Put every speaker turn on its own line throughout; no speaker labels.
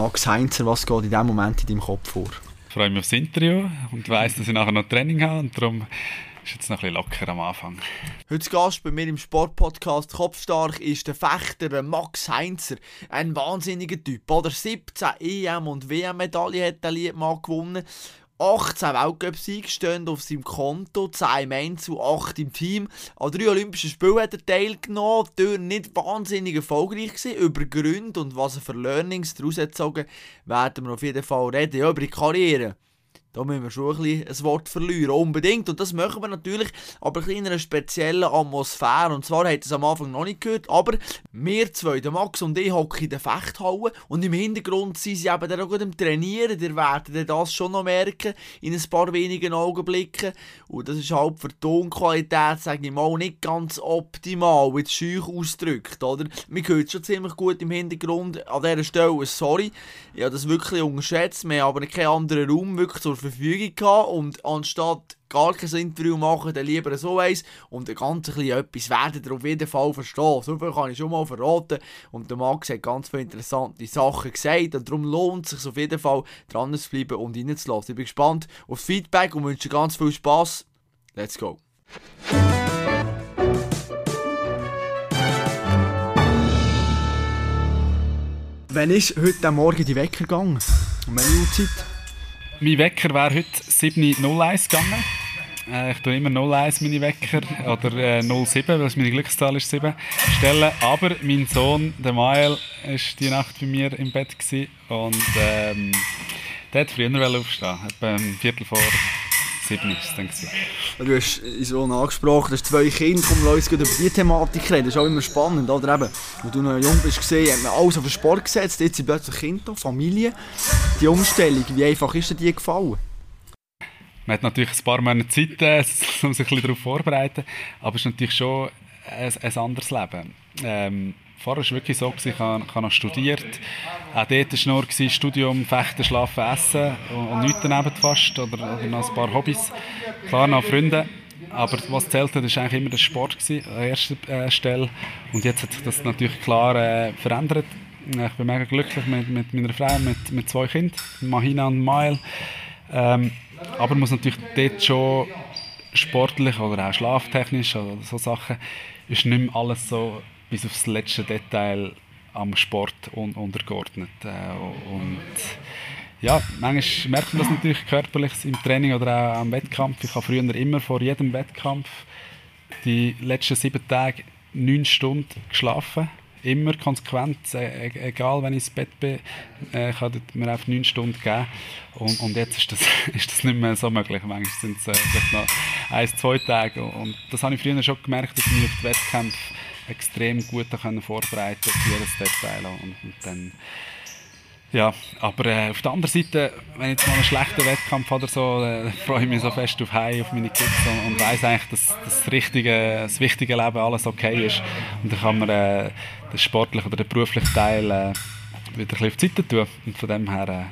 Max Heinzer, was geht in diesem Moment in deinem Kopf vor?
Ich freue mich aufs Interview und weiss, dass ich nachher noch Training habe und darum ist jetzt noch ein bisschen locker am Anfang.
Heute Gast bei mir im Sportpodcast Kopfstark ist der Fechter Max Heinzer. Ein wahnsinniger Typ. Oder 17 EM- und WM-Medaillen hat der Liedmann gewonnen. 18 Weltcup-Siege stehen auf seinem Konto, 10 im Einzel, 8 im Team. An drei Olympischen Spielen hat er teilgenommen, die nicht wahnsinnig erfolgreich gewesen. Über Gründe und was er für Learnings daraus gezogen werden wir auf jeden Fall reden. Ja, über die Karriere. Da müssen wir schon ein, bisschen ein Wort verlieren, unbedingt. Und das machen wir natürlich, aber in einer speziellen Atmosphäre. Und zwar hat es am Anfang noch nicht gehört, aber wir zwei, der Max und ich, hocken in der Fechthalle. Und im Hintergrund sind sie eben dann auch gut am Trainieren. Ihr werdet das schon noch merken, in ein paar wenigen Augenblicken. Und das ist halt für die Tonqualität, sage ich mal, nicht ganz optimal, wie es scheuch ausdrückt, oder? Man hört schon ziemlich gut im Hintergrund. An dieser Stelle, sorry, ich habe das wirklich unterschätzt. Wir haben aber keinen anderen Raum wirklich zur Verfügung gehabt und anstatt gar kein Interview machen, dann lieber so eins und ein ganz etwas werdet ihr auf jeden Fall verstehen. So viel kann ich schon mal verraten und der Max hat ganz viele interessante Sachen gesagt und darum lohnt es sich auf jeden Fall dran zu bleiben und reinzulassen. Ich bin gespannt auf Feedback und wünsche ganz viel Spaß. Let's go! Wann ist heute Morgen die Wecker gegangen? Um welche Uhrzeit?
Mein Wecker wäre heute 7.01 gegangen. Äh, ich tue immer 01 meine Wecker oder äh, 07, weil meine Glückszahl ist 7, stellen. Aber mein Sohn, der Mael, war die Nacht bei mir im Bett gewesen und ähm, der hat früher aufstehen. Etwa ein Viertel vor 7 ist es dann. Gewesen.
Du hast in so angesprochen, du hast zwei Kinder, komm, lass uns über diese Thematik reden. Das ist auch immer spannend, oder eben, als du noch jung bist, gesehen, hat man alles auf den Sport gesetzt, jetzt sind plötzlich Kinder, Familie. Die Umstellung, wie einfach ist dir die gefallen?
Man hat natürlich ein paar Monate Zeit, äh, um sich ein bisschen darauf vorzubereiten, aber es ist natürlich schon ein, ein anderes Leben. Ähm, vorher war wirklich so, ich habe, ich habe noch studiert. Auch dort war nur Studium, Fechten, Schlafen, Essen und, und nichts daneben fast. Oder, oder noch ein paar Hobbys. Klar, noch Freunde. Aber was zählt hat, war eigentlich immer der Sport gewesen, an erster äh, Stelle. Und jetzt hat sich das natürlich klar äh, verändert. Ich bin mega glücklich mit, mit meiner Frau, mit, mit zwei Kindern, Mahina und Mael. Ähm, aber muss natürlich dort schon sportlich oder auch schlaftechnisch oder so Sachen, ist nicht mehr alles so bis aufs letzte Detail am Sport un untergeordnet. Äh, und ja, manchmal merkt man das natürlich körperlich im Training oder auch am Wettkampf. Ich habe früher immer vor jedem Wettkampf die letzten sieben Tage neun Stunden geschlafen immer konsequent, äh, egal wenn ich ins Bett bin, äh, kann mir einfach neun Stunden geben. Und, und jetzt ist das, ist das nicht mehr so möglich. Manchmal sind es äh, noch ein, zwei Tage. Und das habe ich früher schon gemerkt, dass ich mich auf die Wettkämpfe extrem gut vorbereiten konnte, auf jedes Detail. Und, und dann ja, aber äh, auf der anderen Seite, wenn ich jetzt mal einen schlechten Wettkampf oder so, äh, freue ich mich so fest auf Heim, auf meine Kids und, und weiss eigentlich, dass, dass das, richtige, das wichtige Leben alles okay ist. Und dann kann man äh, den sportlichen oder den beruflichen Teil äh, wieder ein bisschen auf die Seite tun. Und von dem her äh,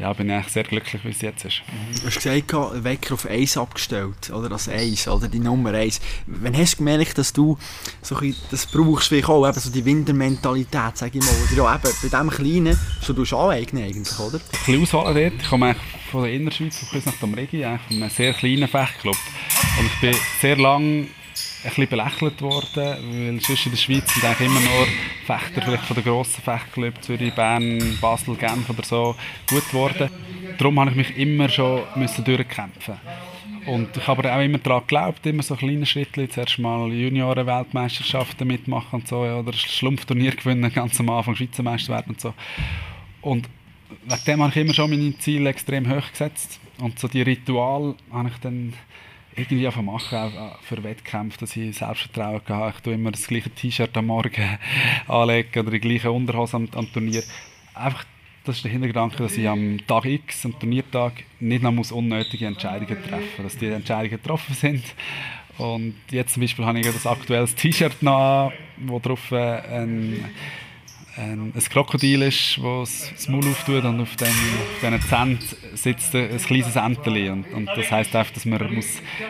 ja, bin ich sehr glücklich, wie es jetzt ist.
Du hast gesagt, Wecker auf 1 abgestellt, oder als 1, oder die Nummer 1. Wann hast du gemerkt, dass du so ein das brauchst, wie auch, eben so die Wintermentalität, sage ich mal, oder ja, eben bei diesem Kleinen, so du aneignen eigentlich, oder? Ein
bisschen ausholen dort. Ich komme eigentlich von der Innerschweiz bis nach dem Regi, eigentlich von einem sehr kleinen Fechtclub. Und ich bin sehr lange bisschen belächelt worden, weil sonst in der Schweiz sind eigentlich immer nur Fechter vielleicht von den grossen Fechtclubs, Zürich, Bern, Basel, Genf oder so, gut geworden. Darum habe ich mich immer schon müssen durchkämpfen und ich habe aber auch immer daran geglaubt, immer so kleine Schritte, zuerst mal Junioren-Weltmeisterschaften mitmachen und so, oder Schlumpfturnier gewinnen, ganz am Anfang Schweizer Meister werden und so. Und wegen dem habe ich immer schon meine Ziele extrem hoch gesetzt. Und so die Ritual habe ich dann irgendwie einfach machen, auch für Wettkämpfe, dass ich Selbstvertrauen habe. Ich tue immer das gleiche T-Shirt am Morgen anlegen oder die gleiche Unterhose am, am, Turnier. Einfach, das ist der Hintergedanke, dass ich am Tag X, am Turniertag, nicht noch muss unnötige Entscheidungen treffen muss. Dass die Entscheidungen getroffen sind. Und jetzt zum Beispiel habe ich das aktuelles T-Shirt noch, wo drauf äh, ein ein, ein Krokodil ist, das das Maul auftut und auf, dem, auf diesen Zähnen sitzt ein kleines Enteli. Und, und das heisst einfach, dass man muss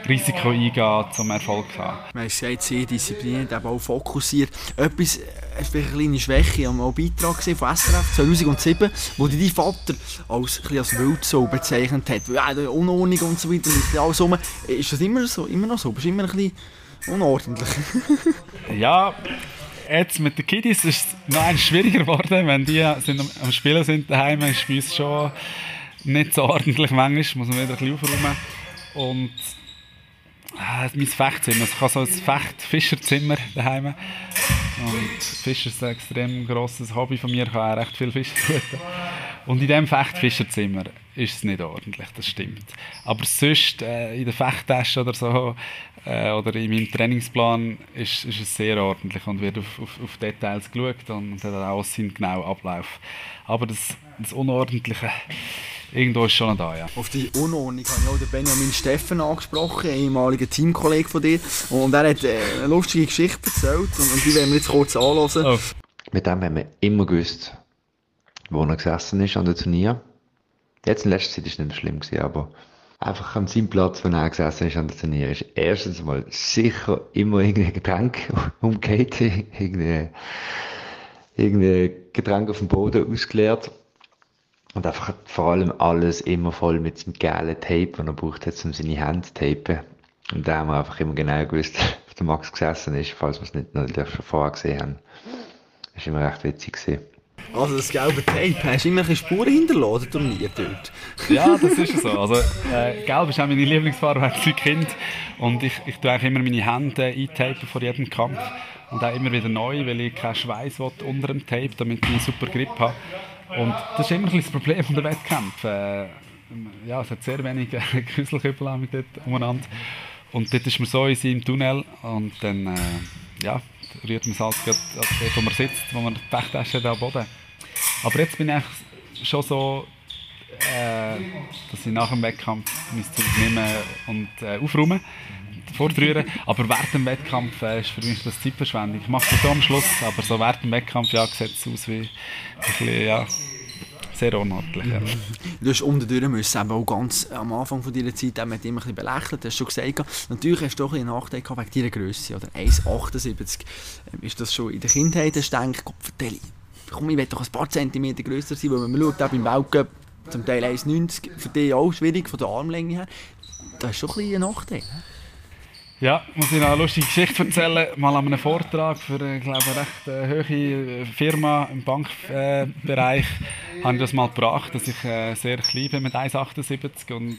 Risiko eingehen muss, um Erfolg zu haben.
Man ist sehr, sehr diszipliniert, eben auch fokussiert. Etwas eine kleine Schwäche, am Beitrag von SRF 2007, wo dein Vater als, als Wildsau bezeichnet hat. Ja, Unordnung und so weiter, alles rum. Ist das immer, so, immer noch so? Bist du immer ein bisschen unordentlich?
ja, jetzt mit den Kiddies ist es noch schwieriger geworden. Wenn die sind am Spielen sind daheim, ist bei uns schon nicht so ordentlich. Manchmal muss man wieder ein bisschen aufräumen. Und äh, mein Fechtzimmer. Ich habe so ein Fecht-Fischerzimmer daheim. Und Fischer ist ein extrem grosses Hobby von mir. Ich habe auch recht viel Fisch zu Und in diesem Fecht-Fischerzimmer ist es nicht ordentlich, das stimmt. Aber sonst äh, in der Fechttasche oder so äh, oder in meinem Trainingsplan ist, ist es sehr ordentlich und wird auf, auf, auf Details geschaut und hat auch seinen genauen Ablauf. Aber das, das Unordentliche irgendwo ist schon da, ja.
Auf die Unordnung habe ich auch den Benjamin Steffen angesprochen, ehemaliger Teamkollege von dir. Und er hat äh, eine lustige Geschichte erzählt und, und die werden wir jetzt kurz anhören. Oh.
Mit dem haben wir immer gewusst, wo er gesessen ist an der Turnier. Jetzt in letzter Zeit war es nicht mehr schlimm, gewesen, aber einfach an seinem Platz, wo er gesessen ist an der Turnier, ist erstens mal sicher immer irgendein Getränk umgeht, irgendein, irgendein Getränk auf dem Boden ausgeleert. Und einfach vor allem alles immer voll mit dem gelben Tape, das er braucht hat, um seine Hände zu tapen. Und da haben wir einfach immer genau gewusst, wo der Max gesessen ist, falls wir es nicht noch schon vorher gesehen haben. Das war immer recht witzig. Gewesen.
Also das gelbe Tape, hast du immer ein Spuren hinterlassen Turnier dort?
ja, das ist so. Also, äh, gelb ist auch meine Lieblingsfarbe als Kind. Und ich, ich tue eigentlich immer meine Hände eintapen vor jedem Kampf. Und auch immer wieder neu, weil ich keinen Schweiß unter dem Tape, damit ich einen super Grip habe. Und das ist immer ein das Problem der Wettkämpfe. Äh, ja, es hat sehr wenig äh, Küsselküppel dort umeinander. Und dort ist man so in seinem Tunnel und dann äh, ja, rührt man es halt gerade wo man sitzt, wo man die Pechtasche am Boden. Aber jetzt bin ich schon so, äh, dass ich nach dem Wettkampf mein Zeug nehme und äh, aufräume vordrühren. Aber während dem Wettkampf äh, ist für mich das Zeitverschwendung. Ich mache das so am Schluss, aber so während dem Wettkampf ja, sieht es aus wie ein bisschen, ja, sehr unordentlich. Ja.
Du hast unterdurch müssen, eben auch ganz am Anfang von deiner Zeit wir immer ein bisschen belächelt, hast du schon gesagt. Natürlich hast du doch ein Nachteil gehabt wegen deiner Größe, oder 1,78. Ähm, ist das schon in der Kindheit, hast du gedacht, Gott, vertell, komm, ich will doch ein paar Zentimeter grösser sein, weil man schaut, auch beim Weltcup, zum Teil 1,90, für dich auch schwierig, von der Armlänge her. Das ist schon ein bisschen ein Nachteil.
Ja, muss ich noch eine lustige Geschichte erzählen. Mal an einem Vortrag für eine, glaube ich, recht äh, hohe Firma im Bankbereich äh, habe ich das mal gebracht, dass ich äh, sehr klein bin mit 1,78 und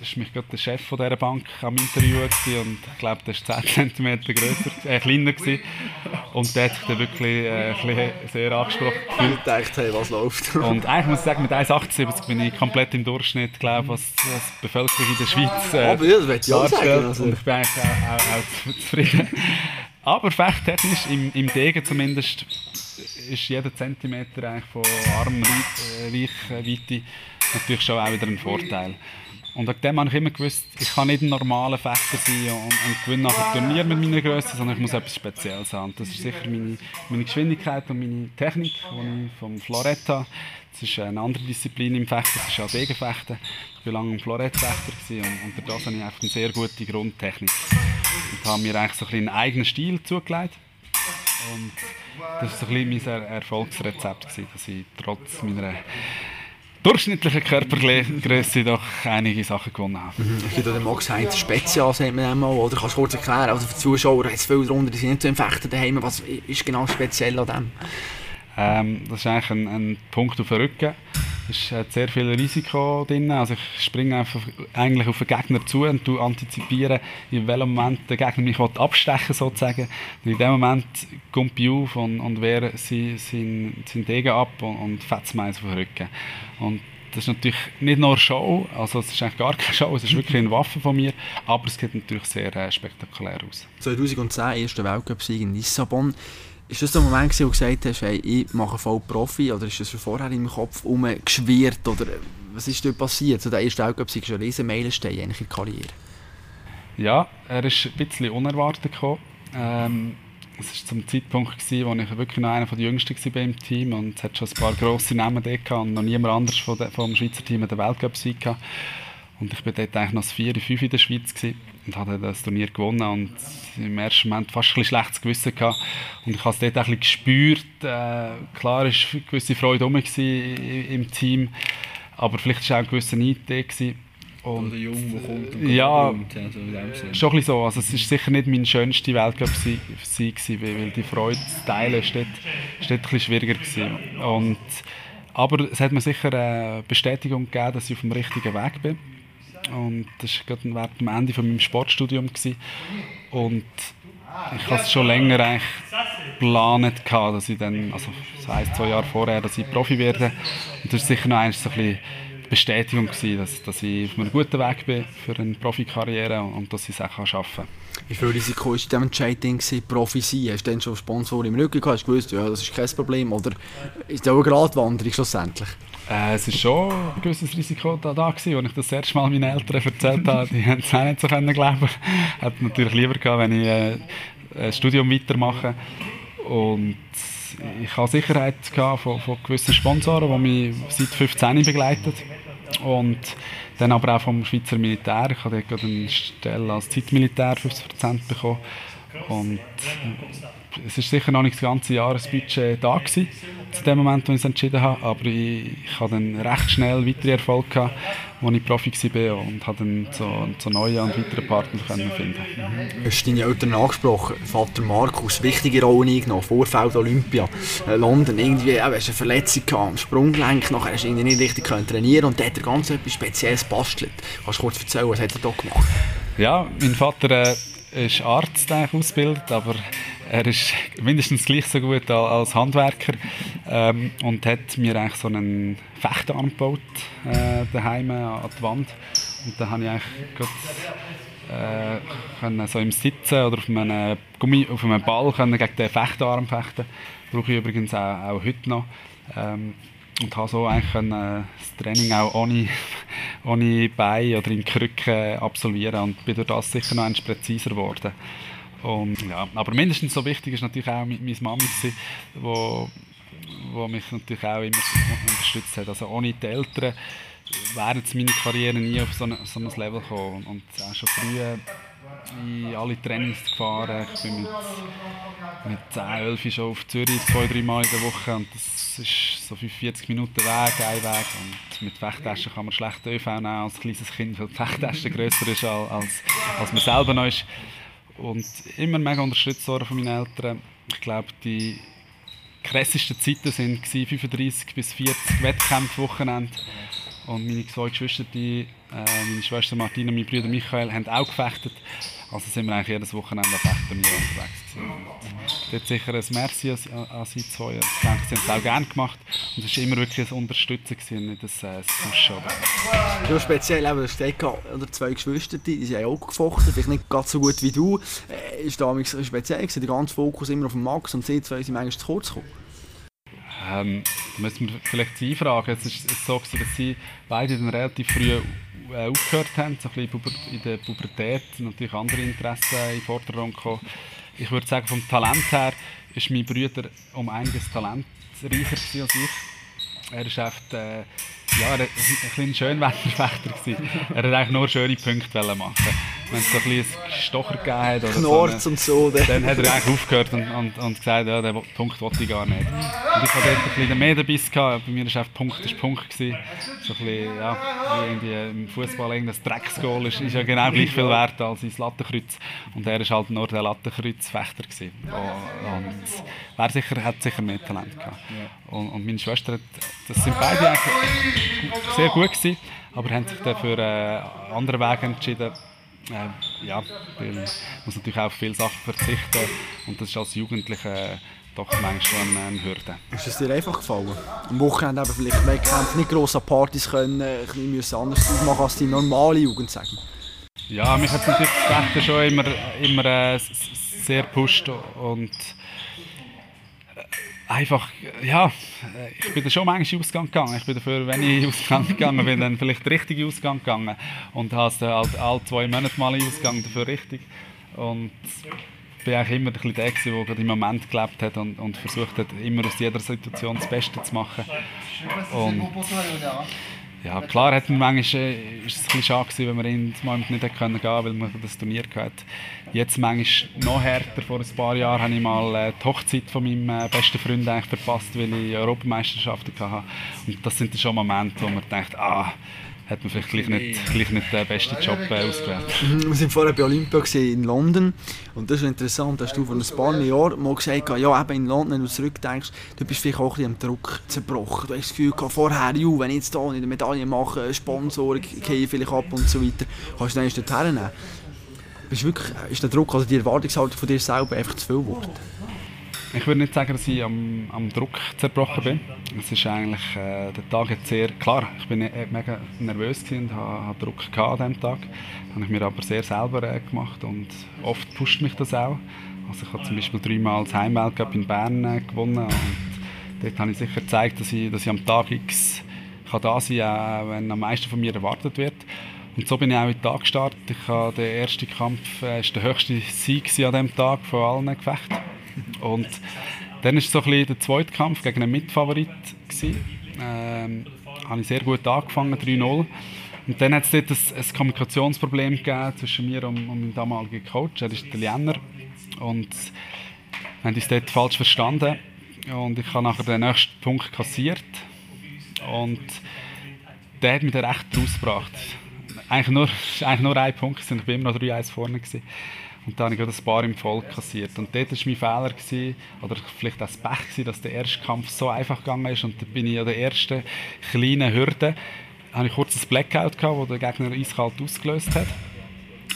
ist mich gerade der Chef von dieser Bank am Interview und ich glaube, der war 10 cm grösser, äh, kleiner gewesen. Und der hat sich dann wirklich äh, sehr angesprochen
gefühlt. Ich dachte, hey, was läuft?
und eigentlich muss ich sagen, mit 1,78 bin ich komplett im Durchschnitt, glaube was, was die Bevölkerung in der Schweiz äh,
Aber ja, das ich auch sagen.
Also. Und ich bin eigentlich auch, auch, auch zufrieden. Aber fechttechnisch, im, im Degen zumindest, ist jeder Zentimeter eigentlich von Armreichweite natürlich schon auch wieder ein Vorteil. Und wegen dem habe ich immer gewusst, ich kann nicht ein normaler Fechter sein und, und gewinne nachher Turnier mit meiner Größe, sondern ich muss etwas Spezielles haben. Und das ist sicher meine, meine Geschwindigkeit und meine Technik, die ich vom Florett habe. Das ist eine andere Disziplin im Fechten, das ist auch Degenfechten. Ich war lange ein Florettfechter und, durch das habe ich einfach eine sehr gute Grundtechnik. Und habe mir eigentlich so ein einen eigenen Stil zugelegt. Und das war so ein bisschen mein Erfolgsrezept, dass ich trotz meiner durchschnittlichen Körpergröße doch einige Sachen gewonnen habe.
Mhm. Es gibt den Max Heinz Spezial, sagt man einmal, oder kannst du kurz erklären, also für die Zuschauer, jetzt viele darunter, die sind nicht so im daheim, was ist genau speziell an dem?
Ähm, das ist eigentlich ein, ein Punkt auf den Rücken. Es hat sehr viel Risiko drin. Also ich springe einfach eigentlich auf den Gegner zu und antizipiere, in welchem Moment der Gegner mich abstechen sozusagen. Und in dem Moment kommt ich auf und, und wehre seinen sein, Degen ab und, und fetzt mir auf den Rücken. Und das ist natürlich nicht nur Show, also es ist eigentlich gar keine Show, es ist wirklich eine Waffe von mir, aber es sieht natürlich sehr äh, spektakulär aus.
2010, erster Weltcup-Sieg in Lissabon. Ist das der Moment, wo du gesagt hast, hey, ich mache voll Profi, oder ist das schon vorher in meinem Kopf umgeschwirrt, oder was ist dort passiert? So, der erste Weltcup-Sieg ist ein riesen Meilenstein in der Karriere.
Ja, er ist ein bisschen unerwartet gekommen. Ähm, es war zum Zeitpunkt, gewesen, wo ich wirklich noch einer der Jüngsten war im Team und es hat schon ein paar grosse Namen dort und noch niemand anders vom, Schweizer Team den Weltcup-Sieg Und ich war dort eigentlich noch das 4, 5 in der Schweiz. Gewesen. Und habe das Turnier gewonnen und im ersten Moment fast ein bisschen schlechtes Gewissen gehabt. Und ich habe es dort auch ein bisschen gespürt. Äh, klar war eine gewisse Freude rum im Team, aber vielleicht war auch ein gewisser Neid da. Gewesen.
Und, Oder Jung, der kommt und
ja, kommt, ja so schon ein bisschen so. Also es war sicher nicht mein schönster Weltcup gewesen, weil die Freude zu teilen ist dort, ist dort ein bisschen schwieriger gewesen. Und, aber es hat mir sicher eine Bestätigung gegeben, dass ich auf dem richtigen Weg bin. Und das war gerade während dem Ende von meinem Sportstudium. Und ich hatte es schon länger eigentlich geplant, dass ich dann, also so ein, zwei Jahre vorher, dass ich Profi werde. Und das ist sicher noch eins so ein bisschen Bestätigung gewesen, dass, dass ich auf einem guten Weg bin für eine Profikarriere und dass ich es auch schaffen kann.
Wie viel Risiko war in diesem Entscheidung, Profi zu sein? Hast du dann schon Sponsoren im Rücken gehabt? Hast du gewusst, ja, das ist kein Problem? Oder ist das auch eine Gratwanderung schlussendlich?
Äh, es war schon ein gewisses Risiko da, da gewesen, als ich das erste Mal meinen Eltern erzählt habe. Die haben es auch nicht so können glauben. Hätte natürlich lieber gehabt, wenn ich äh, ein Studium weitermache. Und ich habe Sicherheit von, von gewissen Sponsoren, die mich seit 15 begleiten. Und dann aber auch vom Schweizer Militär. Ich habe dort eine Stelle als Zeitmilitär 50% bekommen. Und es ist sicher noch nicht das ganze Jahresbudget da gewesen, zu dem Moment, wo ich es entschieden habe, aber ich, ich habe dann recht schnell weitere Erfolge gehabt, als ich Profi war und habe dann so, so neue und weitere Partner können finden.
Mhm. Hast du deine Eltern angesprochen, Vater Markus, wichtige Rolle eingenommen, Vorfeld Olympia, äh, London, irgendwie, äh, hast eine Verletzung gehabt am Sprunggelenk, nachher hast du irgendwie nicht richtig können trainieren und dort hat er ganz etwas Spezielles bastelt. Kannst du kurz erzählen, was hat er da gemacht?
Ja, mein Vater äh, ist Arzt ausgebildet, aber er ist mindestens gleich so gut als Handwerker ähm, und hat mir eigentlich so einen Fechtarm gebaut äh, daheim an die Wand. Und da habe ich eigentlich grad, äh, können so im Sitzen oder auf einem, Gummi, auf einem Ball können gegen den Fechtarm fechten. Brauche ich übrigens auch, auch heute noch. Ähm, und habe so eigentlich können, äh, das Training auch ohne, ohne Bein oder in Krücken absolvieren und bin durch das sicher noch ein präziser geworden. Und, ja, aber mindestens so wichtig ist natürlich auch meine Mama, die wo, wo mich natürlich auch immer unterstützt hat. Also ohne die Eltern wäre jetzt meine Karriere nie auf so ein, so ein Level gekommen. Und auch schon früh in alle Trainings gefahren. Ich bin mit, mit 10, 11 schon auf Zürich zwei, drei Mal in der Woche und das ist so 45 Minuten Weg, ein Weg und mit Fechttaschen kann man schlecht ÖV nehmen als kleines Kind, weil die Fechtasche grösser ist als, als man selber noch ist und immer mega unterstützt worden von meinen Eltern. Ich glaube, die krassesten Zeiten waren 35 bis 40 Wettkämpfe Wochenende. Und meine zwei Geschwister, die, äh, meine Schwester Martina und mein Bruder Michael, haben auch gefechtet. Also sind wir eigentlich jedes Wochenende an Fechturnier unterwegs gewesen. Dort sicher ein Merci an, an sie zwei. Ich denke, sie haben es auch gerne gemacht. Und es war immer wirklich ein Unterstützen, gewesen, nicht ein, ein Pushen.
Ja, speziell, steht oder zwei Geschwister, die, die sind auch gefochten, vielleicht nicht ganz so gut wie du. Äh, ist damals speziell gewesen, der ganze Fokus immer auf den Max und sie zwei sind manchmal zu kurz gekommen.
Ähm, da müssen wir vielleicht sie fragen. Es ist so, gewesen, dass sie beide dann relativ früh äh, aufgehört haben, so ein bisschen in der Pubertät natürlich andere Interessen in den Vordergrund gekommen. Ich würde sagen, vom Talent her ist mein Bruder um einiges talentreicher als ich. Er ist echt, äh, ja, er war ein, ein Schönwetterfechter. Er wollte eigentlich nur schöne Punkte machen wenn es so ein bisschen Stocher gegeben hat. Oder
Knorz so, und so.
Dann hat er eigentlich aufgehört und, und, und gesagt, ja, den Punkt wollte ich gar nicht. Und ich hatte dort ein bisschen mehr gehabt. Bei mir war Punkt ist Punkt. Gewesen. So ein bisschen, ja, wie im Fußball irgendein Drecksgoal ist, ist ja genau gleich viel wert als ins Lattenkreuz. Und er war halt nur der Lattenkreuzfechter. Gewesen. Und wer sicher, hat sicher mehr Talent gehabt. Und, und meine Schwester, hat, das sind beide eigentlich sehr gut gewesen, aber haben sich dann für äh, andere Wege entschieden. Äh, ja, man muss natürlich auch auf viele Sachen verzichten. Und das ist als Jugendlicher doch manchmal eine, eine Hürde.
Ist es dir einfach gefallen? Am Wochenende eben vielleicht Wettkämpfe, nicht gross an Partys können, ein bisschen anders machen als die normale Jugend, sagen
Ja, mich hat natürlich das Fechten schon immer, immer äh, sehr gepusht. Und einfach, ja, ich bin da schon manchmal Ausgang gegangen. Ich bin dafür, wenn ich Ausgang gegangen bin, dann vielleicht den richtigen Ausgang gegangen. Und habe es halt alle zwei Monate mal Ausgang dafür richtig. Und ich war eigentlich immer ein der, der gerade im Moment gelebt hat und, und versucht hat, immer aus jeder Situation das Beste zu machen. Und ja, klar hat man manchmal, äh, ist es ein bisschen schade wenn in das Moment nicht gehen können, weil man das Turnier hatte. Jetzt manchmal noch härter. Vor ein paar Jahren habe ich mal äh, die Hochzeit von meinem äh, besten Freund verpasst, weil ich Europameisterschaften hatte. Und das sind schon Momente, wo man denkt, ah, hat man vielleicht gleich nicht, gleich nicht den besten Job äh, ausgewählt.
Wir waren vorher bei Olympia in London und das ist interessant, hast du vor ein paar Jahren mal gesagt, ja eben in London, wenn du zurückdenkst, du bist vielleicht auch ein bisschen am Druck zerbrochen. Du hast das Gefühl gehabt, vorher, ju, wenn ich jetzt hier eine Medaille mache, Sponsoren gehen vielleicht ab und so weiter, kannst du dann dort hernehmen. Ist, wirklich, ist der Druck, also die Erwartungshaltung von dir selber einfach zu viel geworden?
Ich würde nicht sagen, dass ich am, am Druck zerbrochen bin. Es ist eigentlich, äh, der Tag hat sehr, klar, ich bin äh, mega nervös und hatte, hatte Druck an diesem Tag. Habe ich mir aber sehr selber äh, gemacht und oft pusht mich das auch. Also ich habe zum Beispiel dreimal das Heimweltcup in Bern äh, gewonnen und dort habe ich sicher gezeigt, dass ich, dass ich am Tag X kann da sein kann, wenn am meisten von mir erwartet wird. Und so bin ich auch in den Tag gestartet. Ich habe den ersten Kampf, äh, ist der höchste Sieg an diesem Tag von allen Gefechten. Und dann war so ein bisschen der zweite Kampf gegen einen Mitfavorit. Ähm, habe ich sehr gut angefangen, 3-0. Und dann hat es dort ein, ein Kommunikationsproblem gegeben zwischen mir und, und meinem damaligen Coach. Er ist Italiener. Und wir haben uns dort falsch verstanden. Und ich habe nachher den nächsten Punkt kassiert. Und der hat mich dann recht rausgebracht. Eigentlich nur, eigentlich nur ein Punkt, ich war immer noch 3-1 vorne. Gewesen. Und dann habe ich gerade ein paar im Volk kassiert. Und dort war mein Fehler, gewesen, oder vielleicht auch das Pech, gewesen, dass der erste Kampf so einfach gegangen ist. Und da bin ich an der ersten kleinen Hürde, habe ich kurz ein Blackout gehabt, wo der Gegner eiskalt ausgelöst hat,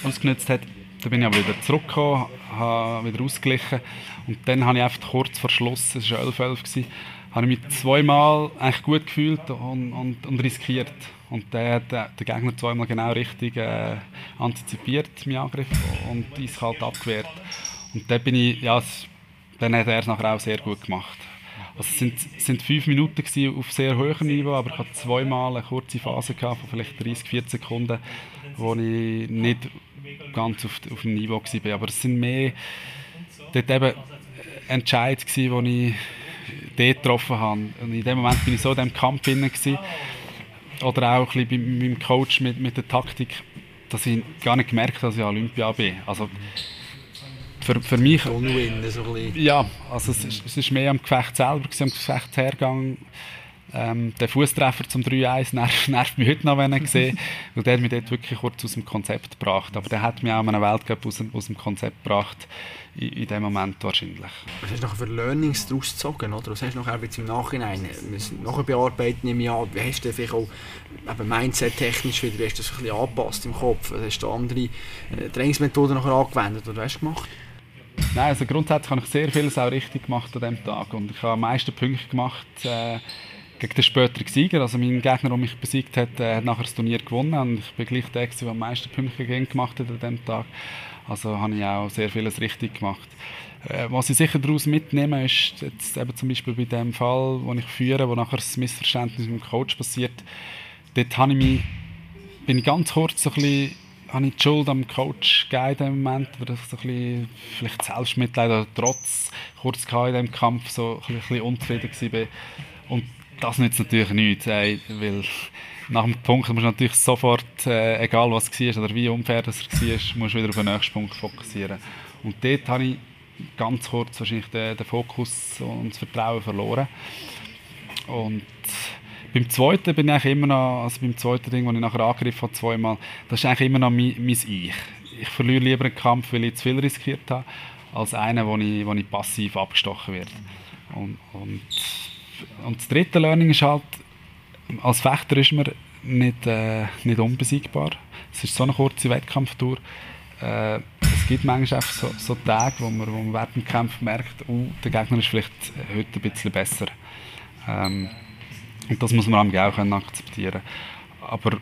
ausgenutzt hat. Da bin ich aber wieder zurückgekommen, habe wieder ausgeglichen. Und dann habe ich einfach kurz vor Schluss, es war 11.11 habe ich mich zweimal eigentlich gut gefühlt und, und, und riskiert. Und der hat der Gegner zweimal genau richtig äh, antizipiert, meinen Angriff, und eiskalt abgewehrt. Und dann bin ich, ja, dann hat er es nachher auch sehr gut gemacht. Also es sind, sind fünf Minuten auf sehr hohem Niveau, aber ich hatte zweimal eine kurze Phase von vielleicht 30, 40 Sekunden, wo ich nicht ganz auf, auf dem Niveau war. Aber es sind mehr dort eben Entscheidungen, die ich dort getroffen habe. Und in dem Moment bin ich so in diesem Kampf drin oder auch ein bisschen bei meinem Coach mit, mit der Taktik, dass ich gar nicht gemerkt habe, dass ich Olympia bin. Also für, für mich...
Unwin, so ein
Ja, also es, es ist mehr am Gefecht selber, am Gefechtshergang. Ähm, der Fußtreffer zum 3-1 nervt, nervt mich heute noch, wenn ich sehe. Und der hat mich dort wirklich kurz aus dem Konzept gebracht. Aber der hat mich auch einen Weltcup aus, aus dem Konzept gebracht in, in dem Moment wahrscheinlich.
Was hast du noch für Learnings daraus gezogen? Oder? Was hast du noch jetzt im Nachhinein? Nachher bearbeiten im Jahr, wie hast du vielleicht auch Mindset-technisch wieder hast du das ein bisschen angepasst im Kopf? Hast du andere äh, Trainingsmethoden nachher angewendet oder was hast du gemacht?
Nein, also grundsätzlich habe ich sehr vieles auch richtig gemacht an diesem Tag und ich habe am meisten Punkte gemacht äh, gegen den späteren Sieger. Also mein Gegner, der mich besiegt hat, äh, hat nachher das Turnier gewonnen und ich bin gleich der, der am meisten Punkte gemacht hat an diesem Tag. Also habe ich auch sehr vieles richtig gemacht. Äh, was ich sicher daraus mitnehme, ist jetzt eben zum Beispiel bei dem Fall, wo ich führe, wo nachher das Missverständnis mit dem Coach passiert, dort habe ich mich, bin ich ganz kurz so ein bisschen, habe ich die Schuld am Coach gegeben dem Moment, weil ich so ein bisschen, vielleicht Selbstmitleid oder Trotz kurz in diesem Kampf so ein bisschen unzufrieden war. Und das nützt natürlich nichts, weil nach dem Punkt musst du natürlich sofort, äh, egal was es war oder wie unfair das war, musst du wieder auf den nächsten Punkt fokussieren. Und dort habe ich ganz kurz wahrscheinlich den, den Fokus und das Vertrauen verloren. Und beim zweiten bin ich immer noch, also beim zweiten Ding, das ich nachher angegriffen habe, zweimal, das ist eigentlich immer noch mein, mein Ich. Ich verliere lieber einen Kampf, weil ich zu viel riskiert habe, als einen, wo ich, wo ich passiv abgestochen werde. Und, und, und das dritte Learning ist halt, als Fechter ist man nicht, äh, nicht unbesiegbar. Es ist so eine kurze Wettkampftour. Äh, es gibt manchmal einfach so, so Tage, wo man, wo man während dem Kampf merkt, uh, der Gegner ist vielleicht heute ein bisschen besser. Ähm, und das muss man auch können akzeptieren Aber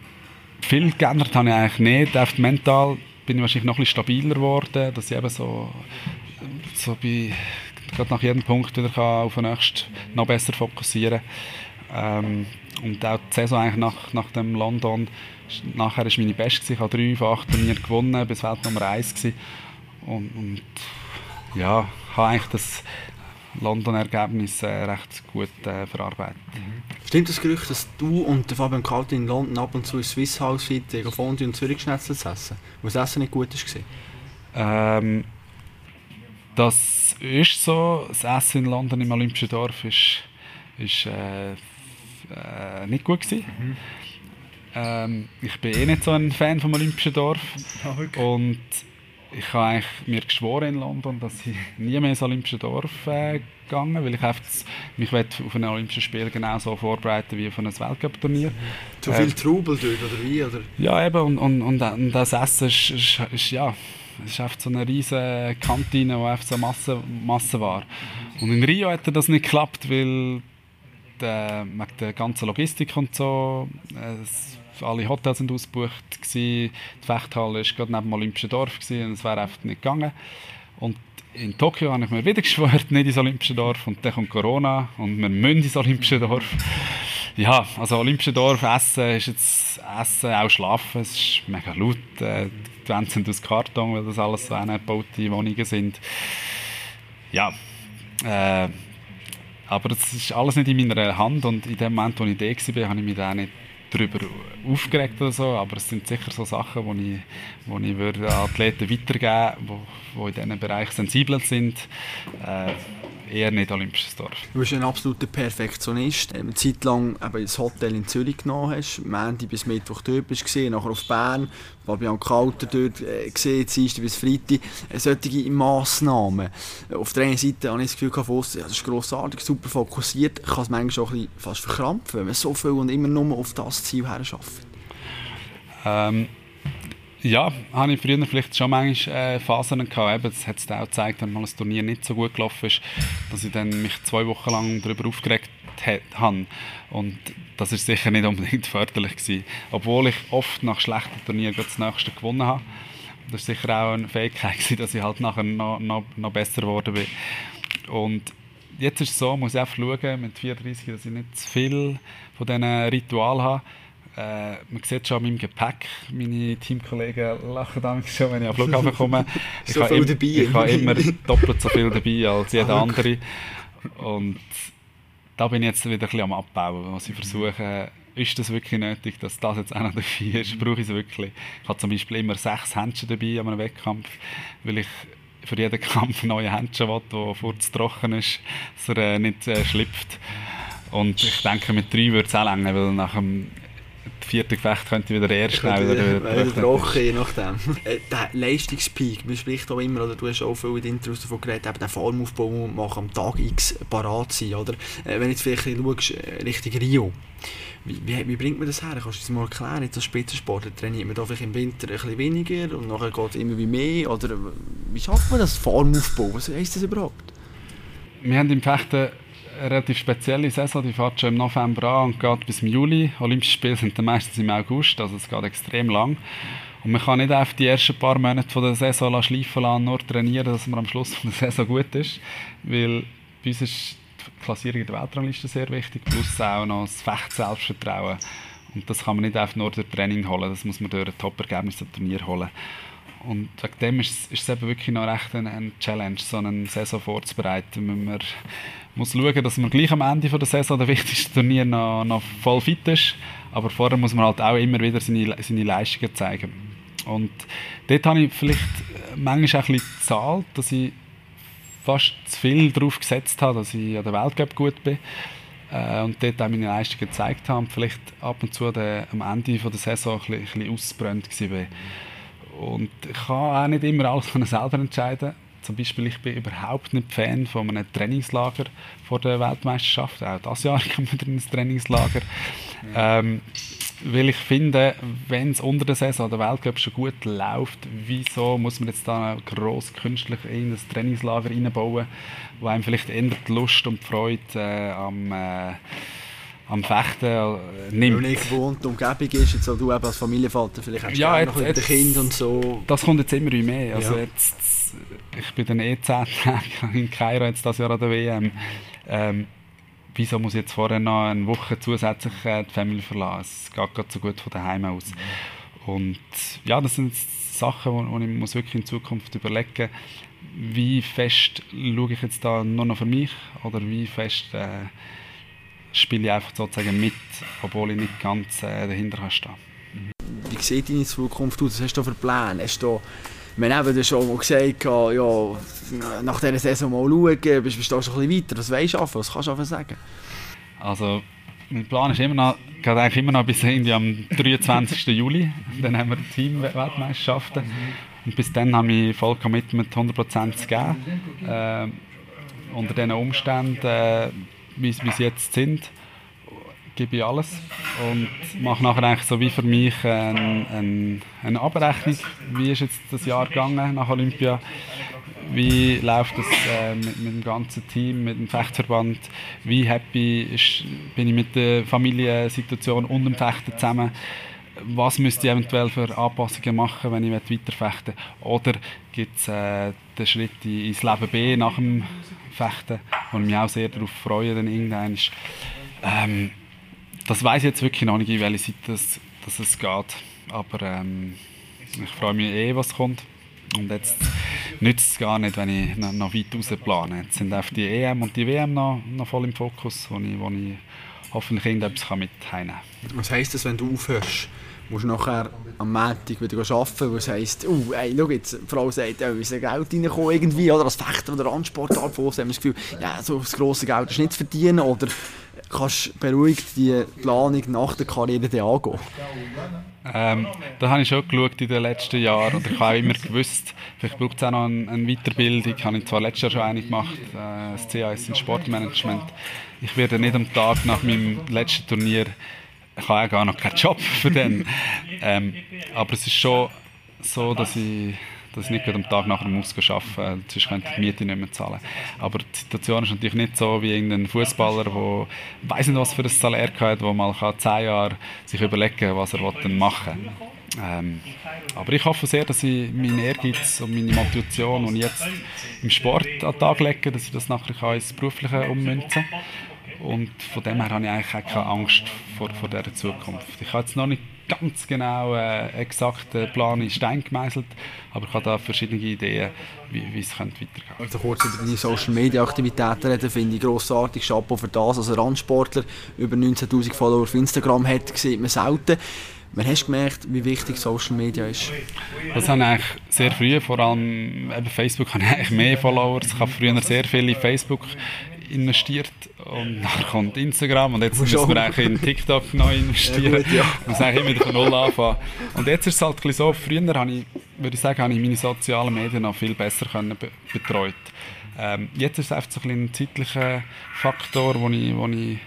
viel geändert habe ich eigentlich nicht. Einfach mental bin ich wahrscheinlich noch ein bisschen stabiler geworden, dass ich eben so, so bei, gerade nach jedem Punkt wieder kann auf den nächsten noch besser fokussieren. Ähm, und auch die Saison eigentlich nach, nach dem London, nachher war meine beste, ich habe drei von acht Turnieren gewonnen, bis Welt Nummer eins und, und ja, habe eigentlich das London-Ergebnis äh, recht gut äh, verarbeitet.
Stimmt das Gerücht, dass du und der Fabian Kalti in London ab und zu in Swiss House heute Fondue und Zürich zu essen? Weil das Essen nicht gut
war? Ähm, das ist so. Das Essen in London im Olympischen Dorf ist, ist äh, äh, nicht gut gewesen. Mhm. Ähm, ich bin eh nicht so ein Fan vom Olympischen Dorf. Okay. Und ich habe eigentlich mir geschworen in London, dass ich nie mehr ins Olympische Dorf äh, gegangen, weil ich einfach mich auf ein Olympisches Spiel genauso vorbereiten wie auf ein Weltcup-Turnier.
Zu viel äh, Trubel dort oder wie? Oder?
Ja eben und, und, und, und das Essen ist, ist, ist ja ist einfach so eine riesige Kantine, die einfach so Masse, Masse war. Und in Rio hat das nicht geklappt, weil der, wegen der ganzen Logistik und so, es alle Hotels sind ausgebucht gewesen. Die Fechthalle war gerade neben dem Olympischen Dorf gewesen, und es wäre einfach nicht gegangen. Und in Tokio habe ich mir wieder geschworen, nicht ins Olympische Dorf und dann kommt Corona und wir müssen ins Olympische Dorf. Ja, also Olympische Dorf, Essen ist jetzt Essen, auch Schlafen, es ist mega laut, äh, sind aus Karton, weil das alles so gebaute Wohnungen sind. Ja, äh, aber das ist alles nicht in meiner Hand und in dem Moment, wo ich da war, habe ich mich auch nicht darüber aufgeregt oder so, aber es sind sicher so Sachen, wo ich, wo ich würde Athleten weitergeben würde, die in diesen Bereichen sensibel sind. Äh, eher nicht Olympisches Dorf.
Du bist ein absoluter Perfektionist. Eine Zeit lang eben das Hotel in Zürich genommen hast, Montag bis Mittwoch dort bist gesehen, nachher auf Bern, Fabian Kalter dort äh, gesehen, Dienstag bis Freitag. Äh, solche Massnahmen. Auf der einen Seite habe ich das Gefühl, gehabt, ja, das ist grossartig, super fokussiert, kann es manchmal auch ein bisschen fast verkrampfen, wenn man so viel und immer nur auf das Ziel her arbeitet.
Ähm, ja, habe ich früher vielleicht schon manchmal äh, Phasen gehabt. Eben, das hat es auch gezeigt, wenn mal ein Turnier nicht so gut gelaufen ist, dass ich dann mich zwei Wochen lang darüber aufgeregt habe. Und das ist sicher nicht unbedingt förderlich gewesen. Obwohl ich oft nach schlechten Turnieren das nächste gewonnen habe. Das war sicher auch eine Fähigkeit, gewesen, dass ich halt nachher noch, noch, noch besser geworden bin. Und jetzt ist es so, muss ich einfach schauen, mit 34, dass ich nicht zu viel von diesen Ritualen habe äh, man sieht schon an meinem Gepäck, meine Teamkollegen lachen dann schon, wenn ich am Flughafen komme.
Ich so habe,
dabei. ich habe immer doppelt so viel dabei als jeder ah, andere. Und da bin ich jetzt wieder ein bisschen am Abbauen, was ich versuche, ist das wirklich nötig, dass das jetzt auch noch dabei ist? Brauche ich es wirklich? Ich habe zum Beispiel immer sechs Händchen dabei an einem Wettkampf, weil ich für jeden Kampf neue Händchen will, der kurz trocken ist, dass er äh, nicht äh, schlüpft. Und ich denke, mit drei würde es auch länger, weil nach dem vierte Gefecht könnte wieder der erste
schnell wieder, wieder, wieder trocken, je nachdem. Äh, der Leistungspeak, man spricht auch immer, oder du hast auch viel in den Intros davon geredet, eben den Formaufbau muss man am Tag X parat sein, oder? Äh, wenn du jetzt vielleicht schaust, äh, Richtung Rio, wie, wie, wie, bringt man das her? Kannst du das mal erklären? Jetzt als Spitzensportler trainiert man da vielleicht im Winter ein bisschen weniger und nachher geht es immer wie mehr, oder wie schafft man das Formaufbau? Was heisst das überhaupt?
Wir haben im Fechten eine relativ spezielle Saison, die fährt schon im November an und geht bis im Juli. Olympische Spiele sind dann meistens im August, also es geht extrem lang. Und man kann nicht einfach die ersten paar Monate von der Saison schleifen lassen, nur trainieren, dass man am Schluss von der Saison gut ist. Weil bei uns ist die Klassierung in der Weltrangliste sehr wichtig, plus auch noch das Fecht-Selbstvertrauen. Und das kann man nicht einfach nur durch Training holen, das muss man durch ein Top-Ergebnis Turnier holen. Und wegen dem ist, ist es eben wirklich noch recht eine, eine Challenge, so eine Saison vorzubereiten. Man muss schauen, dass man gleich am Ende der Saison der wichtigste Turnier noch, noch voll fit ist. Aber vorher muss man halt auch immer wieder seine, seine Leistungen zeigen. Und dort habe ich vielleicht manchmal auch ein bisschen gezahlt, dass ich fast zu viel darauf gesetzt habe, dass ich an der Weltcup gut bin äh, und dort auch meine Leistungen gezeigt habe und vielleicht ab und zu der, am Ende der Saison ein bisschen, ein bisschen ausgebrannt war. Und ich kann auch nicht immer alles selber entscheiden. Zum Beispiel, ich bin überhaupt nicht Fan von einem Trainingslager vor der Weltmeisterschaft. Auch dieses Jahr kommt wieder ein Trainingslager. Ähm, weil ich finde, wenn es unter der Saison der Weltcup schon gut läuft, wieso muss man jetzt da gross künstlich in das Trainingslager reinbauen, wo einem vielleicht eher die Lust und die Freude äh, am äh, am Fechten äh, nimmt.
Weil nicht gewohnt Umgebung ist, jetzt du eben als Familienvater, vielleicht hast du ja, jetzt, noch mit Kind und so.
Das kommt jetzt immer mehr. Also ja. jetzt, ich bin dann eh 10 Tage in Kairo jetzt das Jahr an der WM. Ähm, wieso muss ich jetzt vorher noch eine Woche zusätzlich äh, die Familie verlassen? Es geht gerade so gut von daheim aus. Und ja, das sind Sachen, die ich muss wirklich in Zukunft überlegen wie fest schaue ich jetzt da nur noch für mich oder wie fest äh, spiele ich einfach sozusagen mit, obwohl ich nicht ganz äh, dahinter stehen
Wie sieht deine Zukunft aus? Was hast du für Pläne? Hast du wir haben eben schon mal gesagt, ja, nach dieser Saison mal schauen, bist, bist du schon ein bisschen weiter. Was weißt du was kannst du sagen?
Also, mein Plan ist immer noch, geht eigentlich immer noch bis irgendwie am 23. Juli. Dann haben wir die Team-Weltmeisterschaften. Und bis dann habe ich voll Commitment 100% zu geben. Äh, unter diesen Umständen, äh, wie sie jetzt sind, gebe ich alles und mache nachher eigentlich so wie für mich eine, eine, eine Abrechnung, wie ist jetzt das Jahr gegangen nach Olympia, wie läuft es äh, mit, mit, dem ganzen Team, mit dem Fechtverband, wie happy ist, bin ich mit der Familiensituation und dem Fechten zusammen, was müsste ich eventuell für Anpassungen machen, wenn ich weiterfechten will? Oder gibt es äh, den Schritt ins Leben B nach dem Fechten, wo ich mich auch sehr darauf freue, dann irgendwann ähm, das weiß ich jetzt wirklich noch nicht, in welche Seite das, das es geht. Aber ähm, ich freue mich eh, was kommt. Und jetzt nützt es gar nicht, wenn ich noch, weit raus plane. Jetzt sind auch die EM und die WM noch, noch voll im Fokus, wo ich, wo ich hoffentlich irgendetwas mit heimnehmen kann.
Was heisst das, wenn du aufhörst? Musst du nachher am Montag wieder arbeiten, es heisst, uh, ey, schau jetzt, die Frau sagt, ja, wir müssen Geld reinkommen irgendwie, oder als Fechter oder Randsportart, wo haben wir das Gefühl, ja, so das grosse Geld ist nicht zu verdienen, oder kannst du beruhigt die Planung nach der Karriere angehen?
Ähm, da habe ich schon geschaut in den letzten Jahren und ich habe immer gewusst, vielleicht braucht es auch noch eine, eine Weiterbildung. Ich habe zwar letztes Jahr schon eine gemacht, äh, das CAS in Sportmanagement. Ich werde nicht am Tag nach meinem letzten Turnier, ich habe auch gar noch keinen Job für den. ähm, aber es ist schon so, dass ich dass ich nicht am Tag nachher muss arbeiten muss, sonst könnte ich die Miete nicht mehr zahlen. Aber die Situation ist natürlich nicht so wie irgendein Fußballer, der weiß nicht, was für ein Salär hat, der mal zehn Jahre sich überlegen was er dann machen will. Ähm, aber ich hoffe sehr, dass ich meinen Ehrgeiz und meine Motivation, ich jetzt im Sport an den Tag lege, dass ich das nachher ins Berufliche ummünzen kann. Und von dem her habe ich eigentlich keine Angst vor, vor dieser Zukunft. Ich habe jetzt noch nicht ganz genau äh, exakt den Plan in Stein gemeißelt, aber ich habe da verschiedene Ideen, wie, wie es könnte weitergehen könnte.
Also kurz über deine Social Media Aktivitäten reden, finde ich grossartig. Chapeau für das. Also Randsportler über 19'000 Follower auf Instagram hat, sieht man selten. Wann hast du gemerkt, wie wichtig Social Media ist?
Das habe ich eigentlich sehr früh, vor allem eben Facebook, habe ich eigentlich mehr Follower. Ich habe früher sehr viel in Facebook investiert und dann kommt Instagram und jetzt müssen wir eigentlich in TikTok neu investieren. Ja, gut, ja. Wir müssen eigentlich immer wieder von Null anfangen. Und jetzt ist es halt so, früher habe ich, würde ich sagen, habe ich meine sozialen Medien noch viel besser können be betreut. Ähm, jetzt ist es einfach so ein, ein zeitlicher Faktor, wo ich, wo ich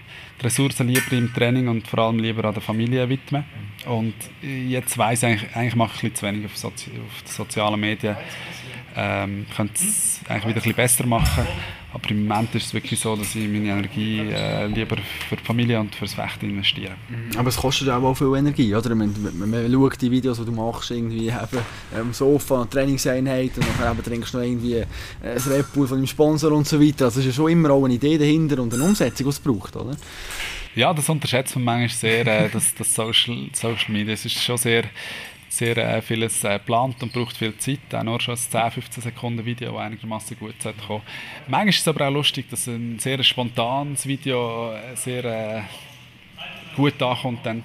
die Ressourcen lieber im Training und vor allem lieber an der Familie widme. Und jetzt weiss ich eigentlich, eigentlich mache ich ein bisschen zu wenig auf, Sozi auf die sozialen Medien. Ähm, könnte es eigentlich wieder ein bisschen besser machen. Aber im Moment ist es wirklich so, dass ich meine Energie äh, lieber für die Familie und fürs Fechten investiere.
Mhm. Aber es kostet auch viel Energie, oder? Man, man, man schaut die Videos, die du machst, irgendwie eben, am Sofa, Trainingseinheit und dann trinkst du noch irgendwie äh, ein Red Bull von deinem Sponsor und so weiter. Also es ist ja schon immer auch eine Idee dahinter und eine Umsetzung, die es braucht, oder?
Ja, das unterschätzt man manchmal sehr, äh, das, das Social, Social Media. Es ist schon sehr sehr äh, vieles äh, plant und braucht viel Zeit. Auch nur schon ein 10-15 Sekunden Video, das einigermaßen gut kommen Manchmal ist es aber auch lustig, dass ein sehr spontanes Video äh, sehr äh, gut ankommt. Dann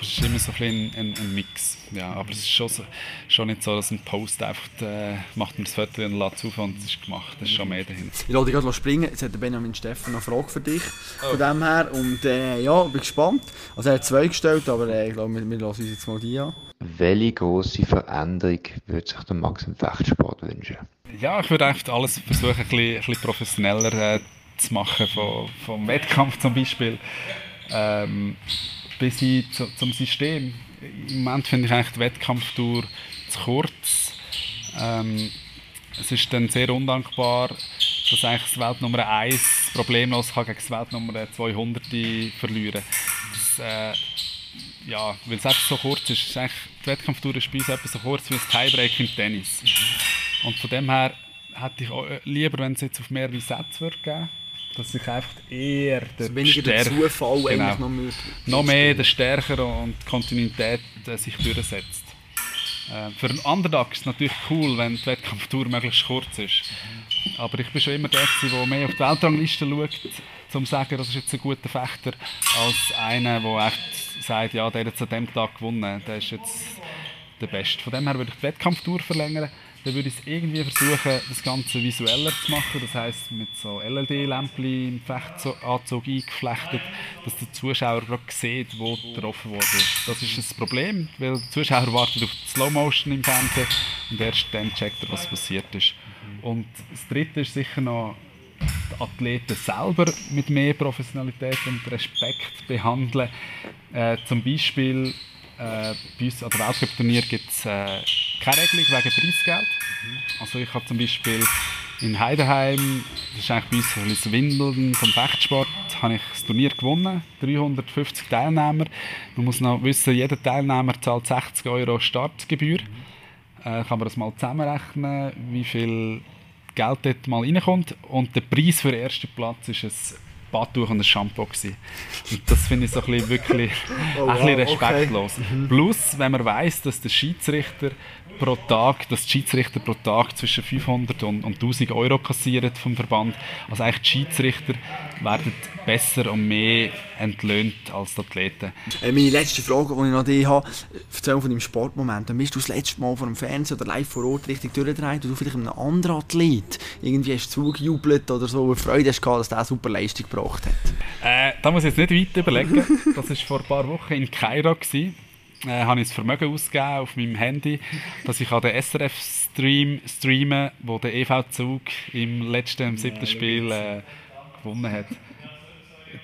es ist immer so ein, ein, ein, Mix. Ja, aber es ist schon, so, schon nicht so, dass ein Post einfach äh, macht man das Foto und lädt auf und es ist gemacht. Das ist schon mehr dahinter.
Ich lasse dich gerade springen. Jetzt hat Benjamin Steffen eine Frage für dich. Oh. Von dem her. Und äh, ja, bin gespannt. Also er hat zwei gestellt, aber äh, ich glaube, wir, wir lassen uns jetzt mal die an.
Welche grosse Veränderung würde sich der Max im Fechtsport wünschen?
Ja, ich würde einfach alles versuchen, ein bisschen, ein bisschen professioneller äh, zu machen, vom, vom Wettkampf zum Beispiel. Ähm, bis hin zu, zum System. Im Moment finde ich eigentlich die Wettkampftour zu kurz. Ähm, es ist dann sehr undankbar, dass eigentlich das Weltnummer 1 problemlos kann gegen das Weltnummer 200 verlieren das, äh, ja, weil es einfach so kurz ist. ist eigentlich, die Wettkampftour ist bei uns etwa so kurz wie ein Tiebreak im Tennis. Und von dem her hätte ich äh, lieber, wenn es jetzt auf mehrere Sätze würde geben dass sich einfach eher der
also weniger der Zufall genau, noch, mehr,
noch mehr der Stärker und die Kontinuität äh, sich durchsetzt. Äh, für einen Underdog ist es natürlich cool, wenn die Wettkampftour möglichst kurz ist. Aber ich bin schon immer der, der mehr auf die Weltrangliste schaut um zu sagen, das ist jetzt ein guter Fechter, als einer, der echt sagt, ja, der hat jetzt an diesem Tag gewonnen, der ist jetzt der Beste. Von dem her würde ich die Wettkampftour verlängern dann würde ich es irgendwie versuchen, das Ganze visueller zu machen. Das heisst, mit so LED-Lämpchen im Fechtanzug eingeflechtet, dass der Zuschauer gerade sieht, wo getroffen wurde. Das ist das Problem, weil der Zuschauer wartet auf die Slow Motion im Fernsehen und erst dann checkt er, was passiert ist. Und das Dritte ist sicher noch die Athleten selber mit mehr Professionalität und Respekt behandeln. Äh, zum Beispiel äh, bei uns an der Weltcup-Turnier gibt es äh, keine Regelung wegen Preisgeld. Also ich habe zum Beispiel in Heidenheim, das ist eigentlich bei uns ein bisschen Windeln vom Fechtsport, habe ich das Turnier gewonnen, 350 Teilnehmer. Man muss noch wissen, jeder Teilnehmer zahlt 60 Euro Startgebühr. Äh, kann man das mal zusammenrechnen, wie viel Geld dort mal reinkommt. Und der Preis für den ersten Platz ist ein Badtuch und ein Shampoo. Gewesen. Und das finde ich so ein bisschen, wirklich oh, wow, ein bisschen respektlos. Okay. Mhm. Plus, wenn man weiß, dass der Schiedsrichter pro Tag, dass die Schiedsrichter pro Tag zwischen 500 und, und 1000 Euro kassieren vom Verband. Also eigentlich die Schiedsrichter werden besser und mehr entlöhnt als die Athleten.
Äh, meine letzte Frage, die ich noch die habe, erzähl von deinem Sportmoment. Dann bist du das letzte Mal vor dem Fernsehen oder live vor Ort richtig durchgedreht und du vielleicht einem anderen Athlet irgendwie hast zugejubelt oder so, Freude hast gehabt, dass der eine super Leistung gebracht hat?
Äh, da muss ich jetzt nicht weit überlegen. Das war vor ein paar Wochen in Kairo. Gewesen äh, habe ich das Vermögen ausgegeben auf meinem Handy, dass ich den SRF-Stream streame, wo der EV-Zug im letzten, im siebten Spiel äh, gewonnen hat.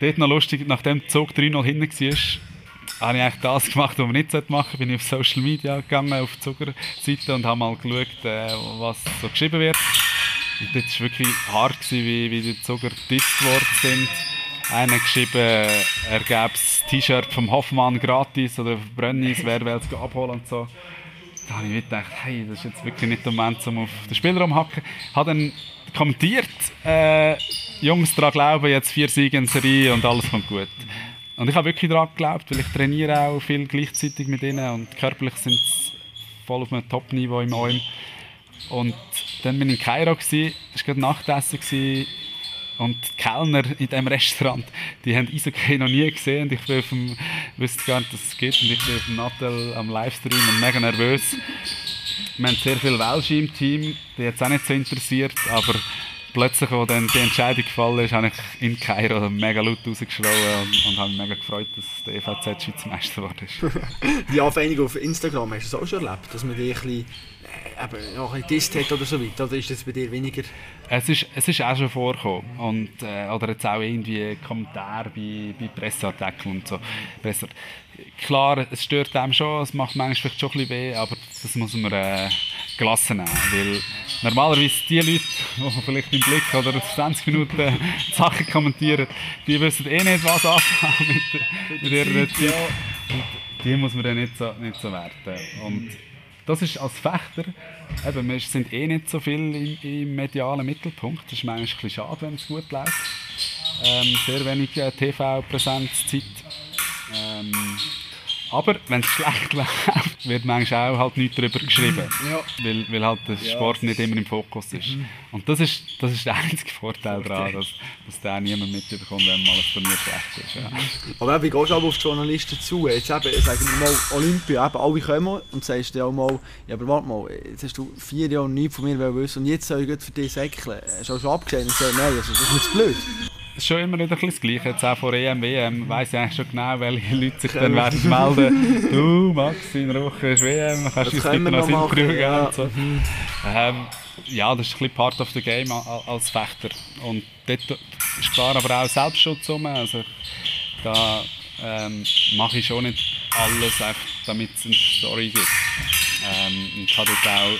Dort noch lustig, nachdem der Zug 3-0 hinten war, habe ich eigentlich das gemacht, was man nicht machen sollte. Bin ich auf Social Media gegangen, auf die Zuckerseite und habe mal geschaut, äh, was so geschrieben wird. Und dort war wirklich hart, wie, wie die Zucker gedisst worden sind einer geschrieben, er gäbe das T-Shirt vom Hoffmann gratis oder Brönnis, wer will es abholen und so. Da habe ich gedacht, hey, das ist jetzt wirklich nicht der Moment, um auf den Spielraum zu hacken. Habe dann kommentiert, äh, Jungs, daran glauben, jetzt vier Siege in Serie und alles kommt gut. Und ich habe wirklich daran geglaubt, weil ich trainiere auch viel gleichzeitig mit ihnen und körperlich sind sie voll auf einem Top-Niveau im OM. Und dann bin ich in Kairo, es war gerade Nachtessen, und die Kellner in diesem Restaurant, die haben Eishockey noch nie gesehen. Ich bin auf dem, wusste gar nicht, dass es gibt. Und ich bin auf dem Nattel am Livestream und mega nervös. Wir haben sehr viele Welsche im Team, die es auch nicht so interessiert. Aber plötzlich, als dann die Entscheidung gefallen ist, habe ich in Kairo mega laut rausgeschrien und, und habe mich mega gefreut, dass der EVZ Schweizer Meister geworden
ist. die Anfänge auf Instagram, hast du das auch schon erlebt? Dass man dich ein bisschen, äh, eben, ein bisschen hat oder so weiter? Oder ist das bei dir weniger?
Es ist, es ist auch schon vorgekommen. Und, äh, oder jetzt auch irgendwie Kommentare bei, bei Presseartikeln und so. Presse Klar, es stört einem schon, es macht manchmal vielleicht schon ein bisschen weh, aber das muss man äh, gelassen nehmen. Weil normalerweise die Leute, die vielleicht im Blick oder 20 Minuten Sachen kommentieren, die wissen eh nicht, was anfangen mit, mit ihrer Zeit. Und die muss man dann nicht so, nicht so werten. Und das ist als Fechter, eben, wir sind eh nicht so viel im, im medialen Mittelpunkt. Das ist manchmal ein bisschen schade, wenn es gut läuft. Ähm, sehr wenig äh, TV-Präsenzzeit. Ähm, aber wenn es schlecht läuft, wird manchmal auch halt nichts darüber geschrieben. Ja. Weil, weil halt der Sport ja, nicht immer im Fokus ist. Mhm. Und das ist, das ist der einzige Vorteil daran, dass, dass da niemand mitbekommt, wenn mal ein Turnier schlecht ist. Ja.
Aber wie gehst du auf die Journalisten zu? Jetzt eben, sagen wir mal, Olympia, eben, alle kommen und sagst dir auch mal, ja aber warte mal, jetzt hast du vier Jahre nichts von mir wissen und jetzt soll ich für dich säckeln. Hast du auch schon abgesehen und gesagt, nein, also, das ist mir zu blöd
ist schon immer wieder ein bisschen das Gleiche. Jetzt auch vor EM, WM weiss ich eigentlich schon genau, welche Leute sich dann werden melden. du, Max, in einer Woche ist WM, kannst du uns bitte noch ein Interview geben? Ja. So. Ähm, ja, das ist ein bisschen Part of the Game als Fechter. Und dort ist klar aber auch Selbstschutz um. Also, da ähm, mache ich schon nicht alles, einfach, damit es eine Story gibt. Ähm, ich habe dort auch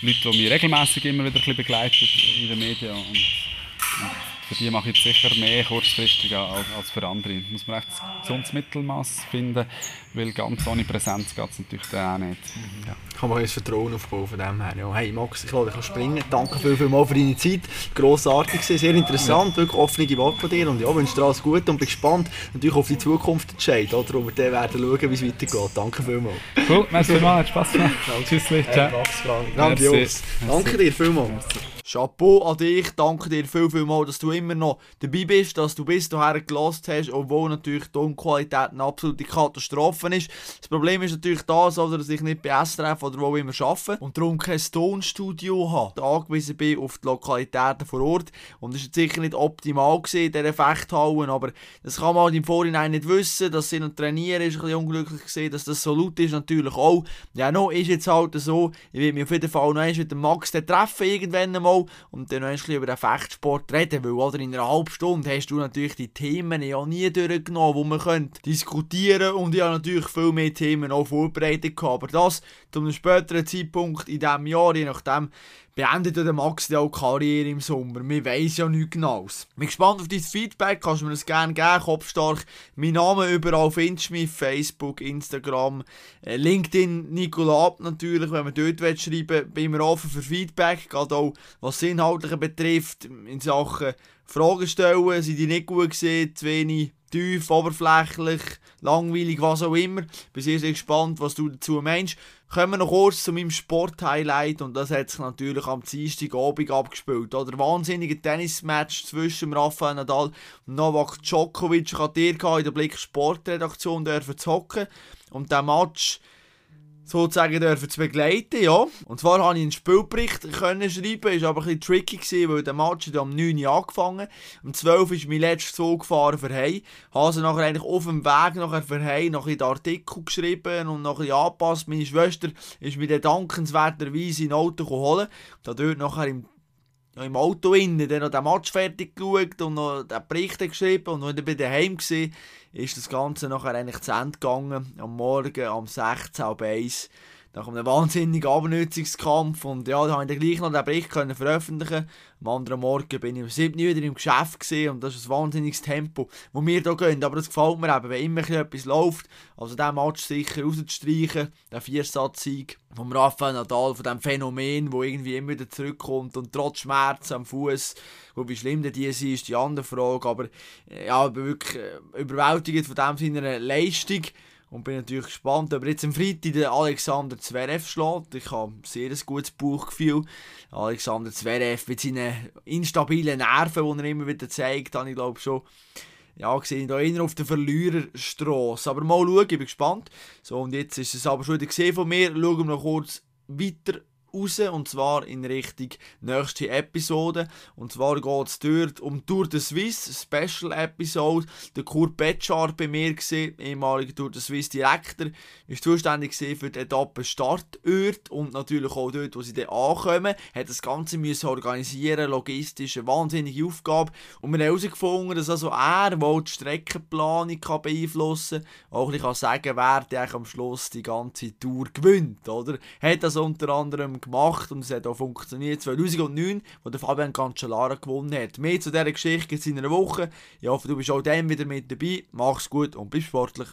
Leute, die mich regelmäßig immer wieder ein bisschen begleiten in den Medien. Und, und für die mache ich jetzt sicher mehr kurzfristig als, als für andere. Da muss man echt ein gesundes Mittelmaß finden, weil ganz ohne Präsenz geht es natürlich dann auch nicht.
Mhm. Ja. Kann man jetzt Vertrauen aufbauen von dem her. Ja, hey Max, ich glaube, ich kann springen. Danke viel, viel mal für deine Zeit. Grossartig sehr interessant, ja. wirklich offene Worte von dir und ja, wünsche dir alles Gute und bin gespannt natürlich auf die Zukunft entscheiden, oder? Und wir werden schauen, wie es weitergeht. Danke vielmals.
Cool, merci vielmals, hat Spaß gemacht.
Tschüss, ciao. Max, Frank. Danke, Danke dir vielmals. Chapeau an dich, danke dir viel, viel mal, dass du immer noch dabei bist, dass du bis dahin gelost hast, obwohl natürlich die Tonqualität eine absolute Katastrophe ist. Das Problem ist natürlich das, dass ich nicht bei SRF oder wo immer arbeite und darum kein Tonstudio habe. Angewiesen bin auf die Lokalitäten vor Ort und das ist sicher nicht optimal gewesen, dieser Fechthalle, aber das kann man halt im Vorhinein nicht wissen, dass sie noch trainieren, ist ein bisschen unglücklich gesehen, dass das so laut ist natürlich auch. Ja, noch ist jetzt halt so, ich will mich auf jeden Fall noch mit dem Max treffen irgendwann und dann noch ein bisschen über den Fechtsport reden, weil oder in einer halben Stunde hast du natürlich die Themen ja nie durchgenommen, wo man könnte diskutieren und ich habe natürlich viel mehr Themen auch vorbereitet gehabt, aber das zu einem späteren Zeitpunkt in diesem Jahr, je nachdem, beendet der Max die auch Karriere im Sommer. Wir weiss ja nichts genaues. Bin gespannt auf dein Feedback, kannst du mir das gerne geben, kopfstark. Mein Name überall findest du mich, Facebook, Instagram, äh, LinkedIn, Nicola Ab natürlich, wenn man dort schreiben will, bin ich offen für Feedback, gerade auch was das Inhaltliche betrifft, in Sachen Fragen stellen, sind die nicht gut gesehen, zu wenig tief, oberflächlich, langweilig, was auch immer. Bin sehr, sehr gespannt, was du dazu meinst. Kommen wir noch kurz zu meinem Sport-Highlight und das hat sich natürlich am Dienstagabend abgespielt. Oder wahnsinnige Tennismatch zwischen Rafael Nadal und Novak Djokovic. Ich hatte dir in der Blick Sportredaktion zocken und der Match sozusagen dürfen zu begleiten, ja. Und zwar habe ich einen Spielbericht können schreiben, ist aber ein bisschen tricky gewesen, weil der Match hat am 9 Uhr angefangen, um 12 Uhr ist mein letzter Zug gefahren für Hei, habe sie nachher eigentlich auf dem Weg nachher für Hei noch ein Artikel geschrieben und noch ein bisschen angepasst. Meine Schwester ist mir dann dankenswerterweise in Auto holen, da dort nachher im noch im Auto innen, dann noch den Match fertig geschaut und noch den Bericht geschrieben und als ich dann daheim war, ist das Ganze nachher eigentlich zu Ende gegangen. Am Morgen, am 16. Uhr nach einem wahnsinnigen Abnutzungskampf und ja, da konnte ich gleich noch den Bericht können veröffentlichen. Am anderen Morgen bin ich um 7 Uhr wieder im Geschäft gesehen und das ist ein wahnsinniges Tempo, wo wir hier gehen. Aber das gefällt mir eben, wenn immer etwas läuft. Also diesen Match sicher rauszustreichen, der Viersatz-Sieg vom Rafael Nadal, von diesem Phänomen, wo irgendwie immer wieder zurückkommt und trotz Schmerz am Fuß, wo wie schlimm die ist, ist die andere Frage. Aber ja, ich bin wirklich äh, überwältigt von dem seiner Leistung. Und bin natürlich gespannt, ob er jetzt am Freitag den Alexander Zverev schlägt. Ich habe ein sehr gutes Buchgefühl. Alexander Zverev mit seinen instabilen Nerven, die er immer wieder zeigt, habe ich glaube schon ja, gesehen, da eher auf der Verliererstraße. Aber mal schauen, ich bin gespannt. So, und jetzt ist es aber schon wieder gesehen von mir. Schauen wir noch kurz weiter raus, und zwar in Richtung nächste Episode. Und zwar geht es dort um Tour de Suisse, Special Episode. Der Kurt Betschar bei mir ehemaliger Tour de Suisse Direktor, ist zuständig für die Etappe Startort und natürlich auch dort, wo sie dann ankommen. Hat das Ganze müssen organisieren, logistisch eine wahnsinnige Aufgabe. Und wir haben herausgefunden, dass also er wohl die Streckenplanung kann beeinflussen kann. Auch ich kann sagen, wer am Schluss die ganze Tour gewinnt, oder? Hat das unter anderem gemacht und es hat auch funktioniert. 2009, wo der Fabian Cancellara gewonnen hat. Mehr zu dieser Geschichte in einer Woche. Ich hoffe, du bist auch dann wieder mit dabei. Mach's gut und bleib sportlich.